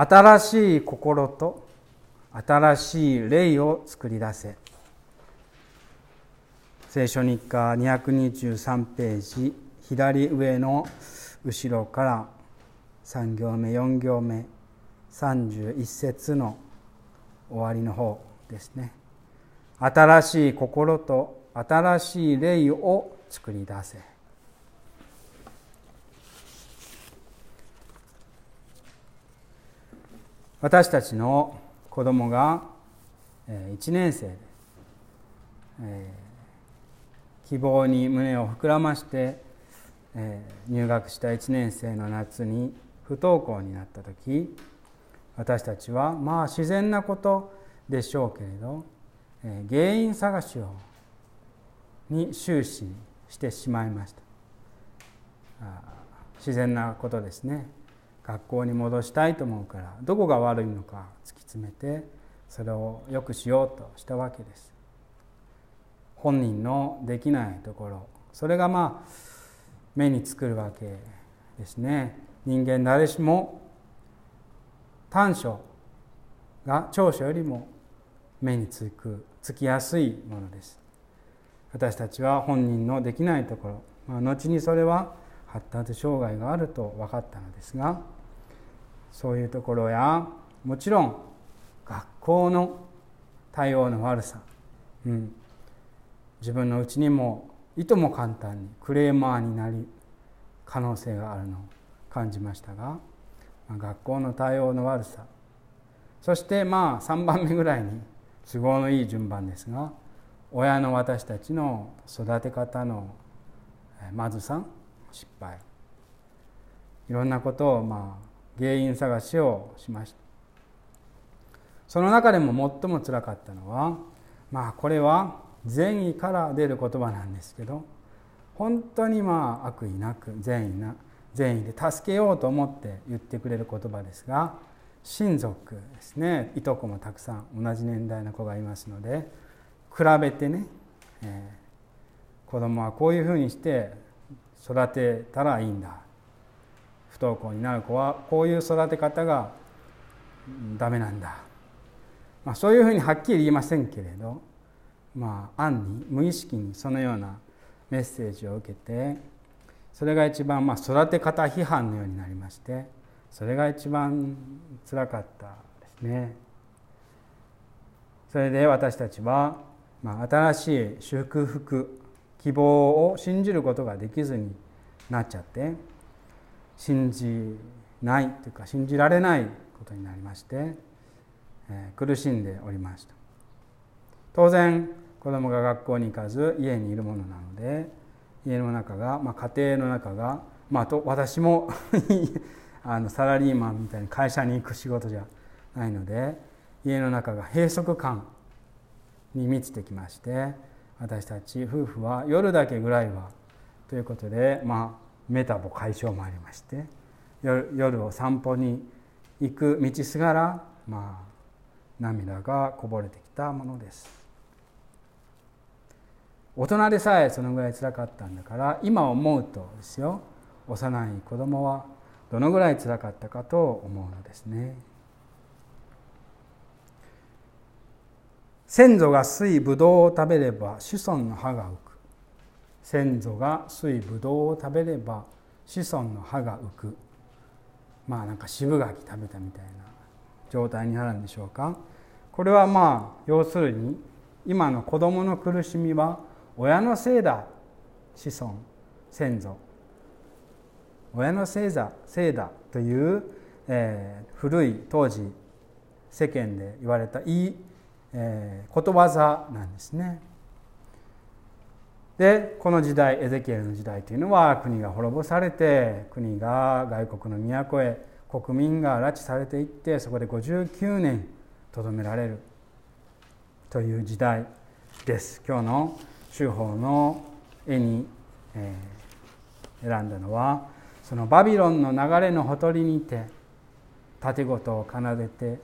新しい心と新しい霊を作り出せ。聖書日課223ページ左上の後ろから3行目4行目31節の終わりの方ですね。新しい心と新しい霊を作り出せ。私たちの子供が1年生で希望に胸を膨らまして入学した1年生の夏に不登校になった時私たちはまあ自然なことでしょうけれど原因探しをに終始してしまいました。自然なことですね。学校に戻したいと思うからどこが悪いのか突き詰めてそれをよくしようとしたわけです。本人のできないところ。それがまあ目につくるわけですね。人間誰しも短所が長所よりも目につくつきやすいものです。私たちは本人のできないところ、まあ、後にそれは発達障害があると分かったのですがそういうところやもちろん学校の対応の悪さ、うん、自分のうちにもいとも簡単にクレーマーになり可能性があるのを感じましたが、まあ、学校の対応の悪さ。そしてまあ3番目ぐらいに都合のいい順番ですが親の私たちの育て方のまずさ失敗。いろんなことをまあ原因探しをしました。その中でも最もつらかったのはまあこれは善意から出る言葉なんですけど本当にまあ悪意なく善意な善意で助けようと思って言ってくれる言葉ですが親族ですねいとこもたくさん同じ年代の子がいますので比べてね、えー、子供はこういうふうにして育てたらいいんだ。不登校になる子はこういう育て方がダメなんだ、まあ、そういうふうにはっきり言いませんけれどまあ暗に無意識にそのようなメッセージを受けてそれが一番まあ育て方批判のようになりましてそれが一番つらかったですね。それで私たちは、まあ、新しい祝福希望を信じることができずになっちゃって信じないというか信じられないことになりまして、え、苦しんでおりました。当然子供が学校に行かず家にいるものなので家の中が、まあ、家庭の中が、まあ、と私も あのサラリーマンみたいに会社に行く仕事じゃないので家の中が閉塞感に満ちてきまして私たち夫婦は夜だけぐらいはということでまあメタボ解消もありまして夜を散歩に行く道すがら、まあ、涙がこぼれてきたものです。大人でさえそのぐらいつらかったんだから今思うとですよ幼い子供はどのぐらいつらかったかと思うのですね。先祖が水ぶどうを食べれば子孫の歯が浮く。先祖が水ぶどうを食べれば子孫の歯が浮く。まあなんか渋柿食べたみたいな状態になるんでしょうか。これはまあ要するに今の子供の苦しみは親のせいだ。子孫先祖。親のせいだせいだ。という、えー、古い当時世間で言われたいい、えー、ことわざなんですね。でこの時代エゼキエルの時代というのは国が滅ぼされて国が外国の都へ国民が拉致されていってそこで59年とどめられるという時代です。今日の修法の絵に、えー、選んだのはそのバビロンの流れのほとりにて盾事を奏でて、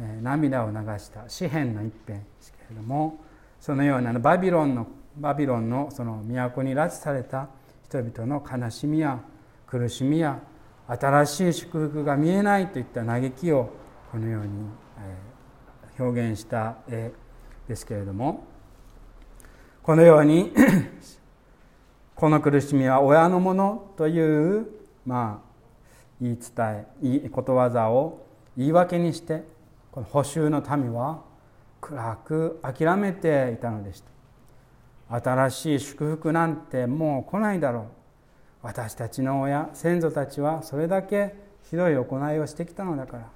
えー、涙を流した詩篇の一編ですけれどもそのようなバビロンのバビロンのその都に拉致された人々の悲しみや苦しみや新しい祝福が見えないといった嘆きをこのように表現した絵ですけれどもこのように この苦しみは親のものというまあ言い伝えことわざを言い訳にしてこの補修の民は暗く諦めていたのでした。新しい祝福なんてもう来ないだろう。私たちの親先祖たちはそれだけひどい行いをしてきたのだから。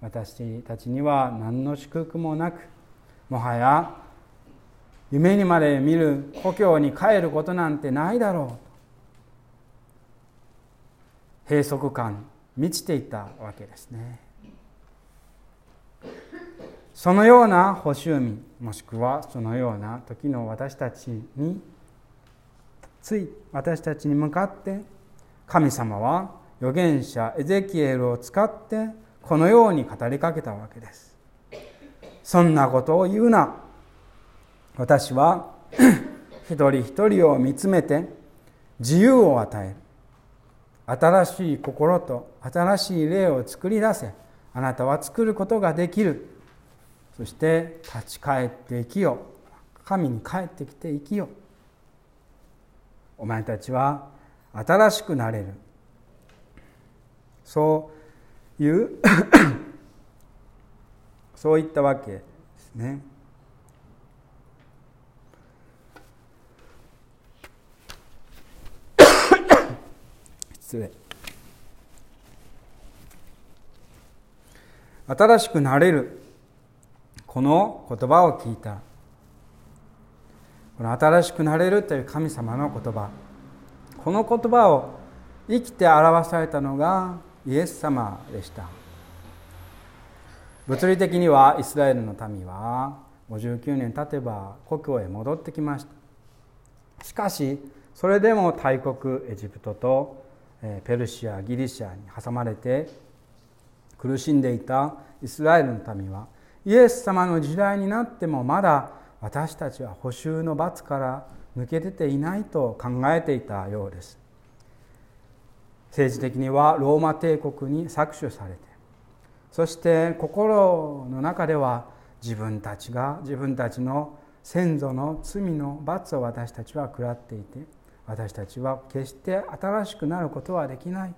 私たちには何の祝福もなくもはや夢にまで見る故郷に帰ることなんてないだろう。閉塞感満ちていたわけですね。そのような補修民もしくはそのような時の私たちについ私たちに向かって神様は預言者エゼキエルを使ってこのように語りかけたわけです。そんなことを言うな。私は 一人一人を見つめて自由を与える。新しい心と新しい霊を作り出せ。あなたは作ることができる。そして立ち返って生きよ神に帰ってきて生きよお前たちは新しくなれる。そういう そういったわけですね。失礼。新しくなれる。この言葉を聞いた。この新しくなれるという神様の言葉。この言葉を生きて表されたのがイエス様でした。物理的にはイスラエルの民は59年経てば故郷へ戻ってきました。しかしそれでも大国エジプトとペルシアギリシアに挟まれて苦しんでいたイスラエルの民はイエス様の時代になってもまだ私たちは補修の罰から抜け出ていないと考えていたようです。政治的にはローマ帝国に搾取されてそして心の中では自分たちが自分たちの先祖の罪の罰を私たちは食らっていて私たちは決して新しくなることはできない。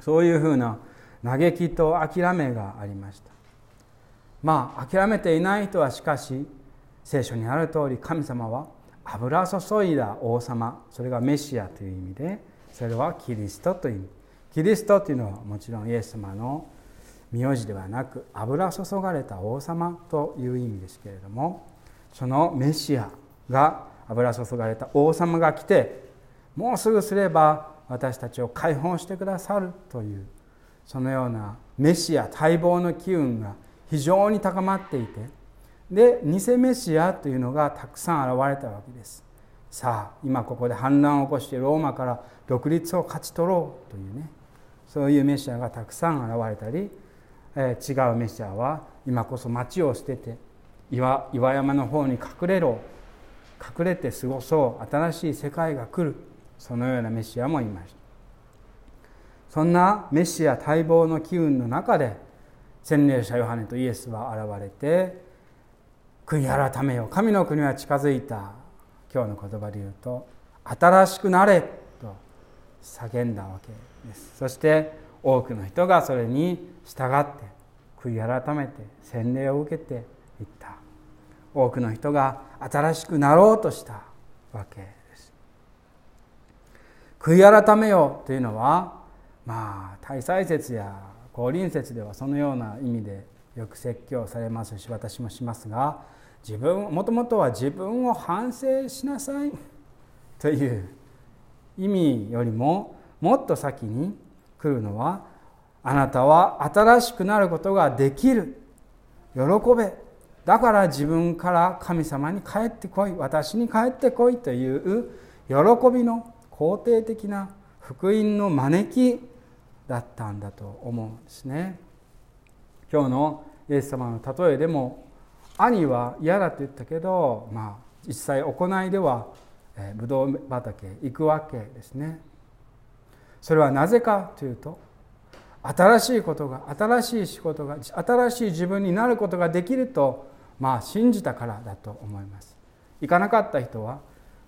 そういうふうな嘆きと諦めがありました。まあ諦めていない人はしかし聖書にある通り神様は油注いだ王様それがメシアという意味でそれはキリストという意味。キリストというのはもちろんイエス様の名字ではなく油注がれた王様という意味ですけれどもそのメシアが油注がれた王様が来てもうすぐすれば私たちを解放してくださるというそのようなメシア待望の機運が非常に高まっていてで偽メシアというのがたくさん現れたわけです。さあ今ここで反乱を起こしてローマから独立を勝ち取ろうというねそういうメシアがたくさん現れたり、えー、違うメシアは今こそ町を捨てて岩岩山の方に隠れろ隠れて過ごそう新しい世界が来るそのようなメシアもいました。そんなメシア待望の機運の中で洗礼者ヨハネとイエスは現れて悔い改めよ神の国は近づいた今日の言葉で言うと新しくなれと叫んだわけです。そして多くの人がそれに従って悔い改めて洗礼を受けていった。多くの人が新しくなろうとしたわけです。悔い改めよというのはまあ大祭節や降臨節ではそのような意味でよく説教されますし私もしますが自分もともとは自分を反省しなさい という意味よりももっと先に来るのはあなたは新しくなることができる。喜べ。だから自分から神様に帰ってこい。私に帰ってこいという喜びの肯定的な福音の招き。だったんだと思うんですね。今日のイエス様の例えでも兄は嫌だと言ったけど、まあ、実際行いではブドウ畑へ行くわけですね。それはなぜかというと新しいことが新しい仕事が新しい自分になることができるとまあ信じたからだと思います。行かなかった人は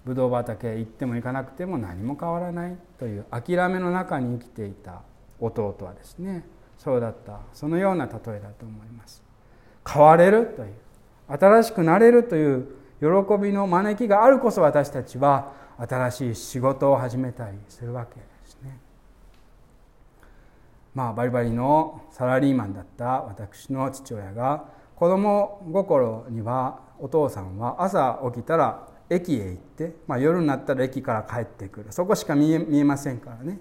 ブドウ畑へ行っても行かなくても何も変わらないという諦めの中に生きていた弟はですねそうだったそのような例えだと思います。変われるという新しくなれるという喜びの招きがあるこそ私たちは新しい仕事を始めたりするわけですね。まあバリバリのサラリーマンだった私の父親が子供心にはお父さんは朝起きたら駅へ行って、まあ、夜になったら駅から帰ってくる。そこしか見え見えませんからね。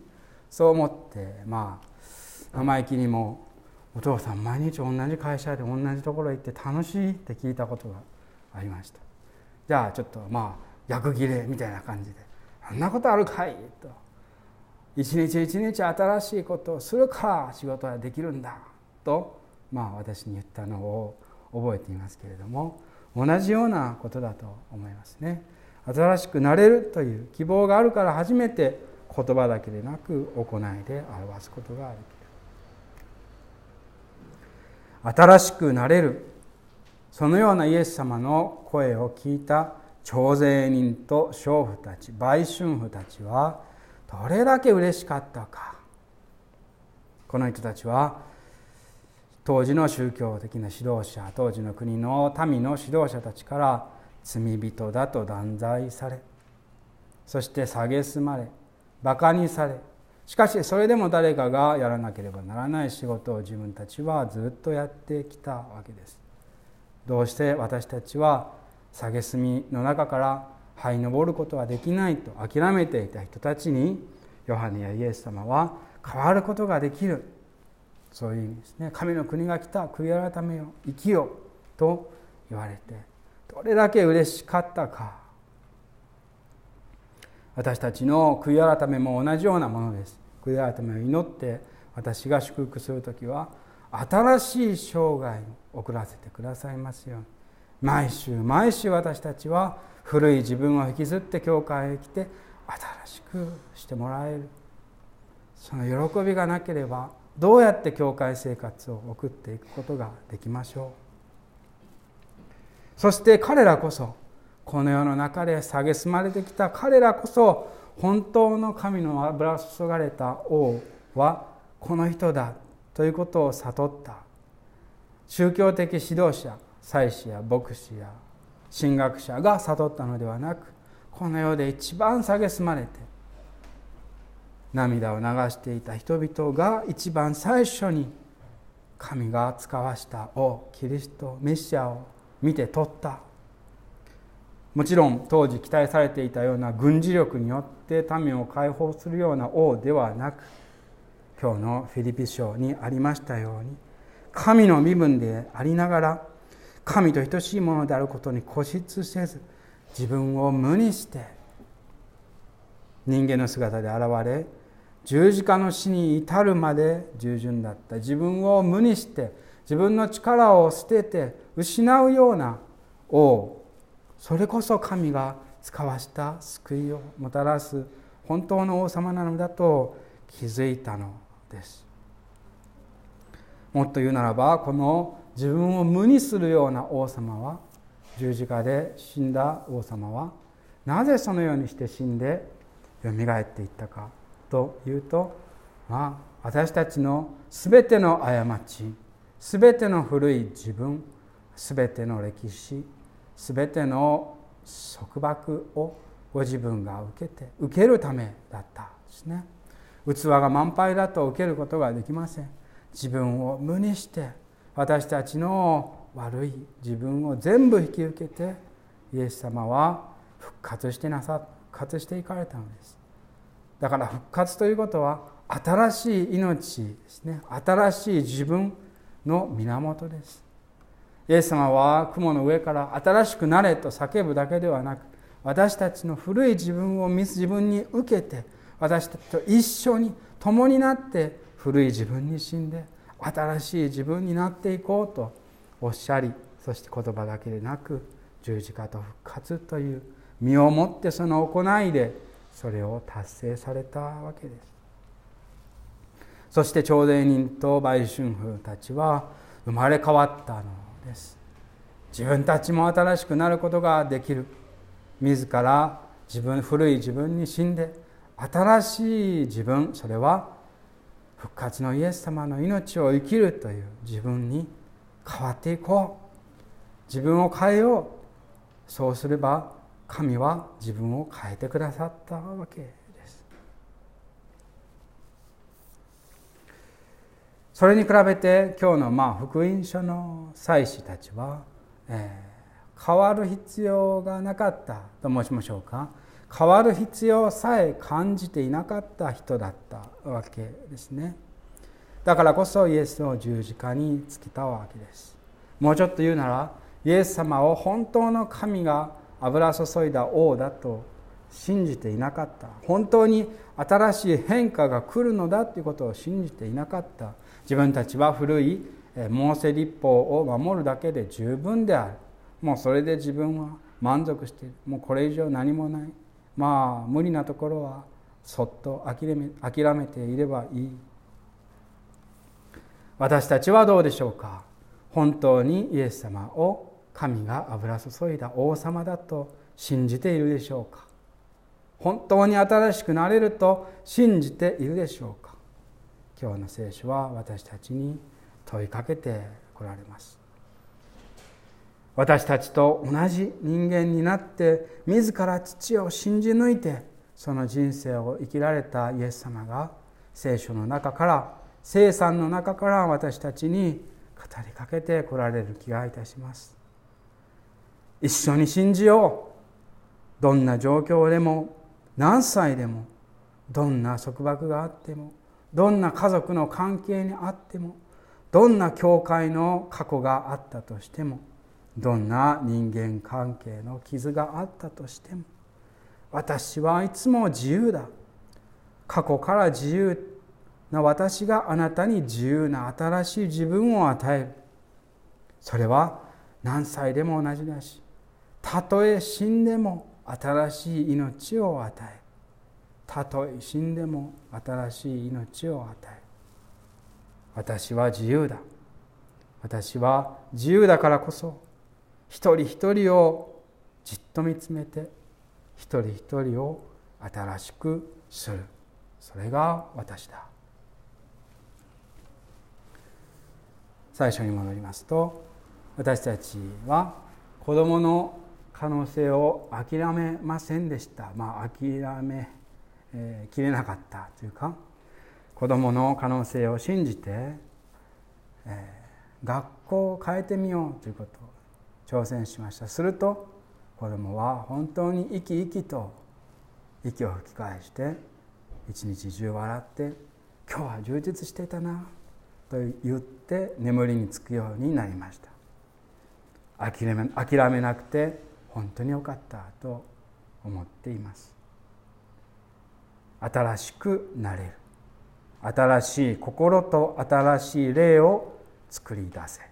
そう思ってまあ生意気にも「お父さん毎日同じ会社で同じところへ行って楽しい?」って聞いたことがありましたじゃあちょっとまあ逆ギレみたいな感じで「あんなことあるかい?」と「一日一日新しいことをするから仕事はできるんだ」とまあ私に言ったのを覚えていますけれども同じようなことだと思いますね新しくなれるという希望があるから初めて言葉だけでなく行いで表すことができる。新しくなれる。そのようなイエス様の声を聞いた徴税人と娼婦たち売春婦たちはどれだけ嬉しかったか。この人たちは当時の宗教的な指導者当時の国の民の指導者たちから罪人だと断罪されそして蔑まれバカにされしかしそれでも誰かがやらなければならない仕事を自分たちはずっとやってきたわけです。どうして私たちは蔑みの中から這い上ることはできないと諦めていた人たちにヨハネやイエス様は変わることができる。そういう意味ですね神の国が来た悔い改めよ生きよと言われてどれだけ嬉しかったか。私たちの悔い改めも同じようなものです。悔い改めを祈って私が祝福する時は新しい生涯を送らせてくださいますように。毎週毎週私たちは古い自分を引きずって教会へ来て新しくしてもらえる。その喜びがなければどうやって教会生活を送っていくことができましょう。そして彼らこそこの世の中で蔑まれてきた彼らこそ本当の神の油注がれた王はこの人だということを悟った。宗教的指導者祭司や牧師や神学者が悟ったのではなくこの世で一番蔑まれて涙を流していた人々が一番最初に神が使わした王キリストメシアを見て取った。もちろん当時期待されていたような軍事力によって民を解放するような王ではなく今日のフィリピ書にありましたように神の身分でありながら神と等しいものであることに固執せず自分を無にして人間の姿で現れ十字架の死に至るまで従順だった。自分を無にして自分の力を捨てて失うような王それこそ神が使わした救いをもたらす本当の王様なのだと気づいたのです。もっと言うならばこの自分を無にするような王様は十字架で死んだ王様はなぜそのようにして死んでよみがえっていったかというと、まあ、私たちの全ての過ち全ての古い自分全ての歴史全ての束縛をご自分が受けて受けるためだったんですね。器が満杯だと受けることができません。自分を無にして私たちの悪い自分を全部引き受けてイエス様は復活してなさ復活していかれたのです。だから復活ということは新しい命ですね。新しい自分の源です。イエス様は雲の上から新しくなれと叫ぶだけではなく私たちの古い自分を自分に受けて私たちと一緒に共になって古い自分に死んで新しい自分になっていこうとおっしゃりそして言葉だけでなく十字架と復活という身をもってその行いでそれを達成されたわけです。そして朝礼人と売春婦たちは生まれ変わったの。です。自分たちも新しくなることができる。自ら自分古い自分に死んで新しい自分それは復活のイエス様の命を生きるという自分に変わっていこう。自分を変えよう。そうすれば神は自分を変えてくださったわけですそれに比べて今日のまあ福音書の祭司たちは、えー、変わる必要がなかったと申しましょうか。変わる必要さえ感じていなかった人だったわけですね。だからこそイエスを十字架につけたわけです。もうちょっと言うならイエス様を本当の神が油注いだ王だと信じていなかった。本当に新しい変化が来るのだということを信じていなかった。自分たちは古いモーセ立法を守るだけで十分である。もうそれで自分は満足している。もうこれ以上何もない。まあ無理なところはそっと諦め諦めていればいい。私たちはどうでしょうか。本当にイエス様を神が油注いだ王様だと信じているでしょうか。本当に新しくなれると信じているでしょうか。今日の聖書は私たちに問いかけてこられます。私たちと同じ人間になって自ら父を信じ抜いてその人生を生きられたイエス様が聖書の中から聖餐の中から私たちに語りかけてこられる気がいたします。一緒に信じよう。どんな状況でも何歳でもどんな束縛があってもどんな家族の関係にあってもどんな教会の過去があったとしてもどんな人間関係の傷があったとしても私はいつも自由だ。過去から自由な私があなたに自由な新しい自分を与える。それは何歳でも同じだしたとえ死んでも新しい命を与える。たとえ死んでも新しい命を与え。私は自由だ。私は自由だからこそ一人一人をじっと見つめて一人一人を新しくする。それが私だ。最初に戻りますと私たちは子どもの可能性を諦めませんでした。まあ諦め、えー、きれなかったというか子どもの可能性を信じて、え、学校を変えてみようということを挑戦しました。すると子どもは本当に生き生きと息を吹き返して一日中笑って今日は充実していたなと言って眠りにつくようになりました。諦め諦めなくて本当によかったと思っています。新しくなれる。新しい心と新しい霊を作り出せ。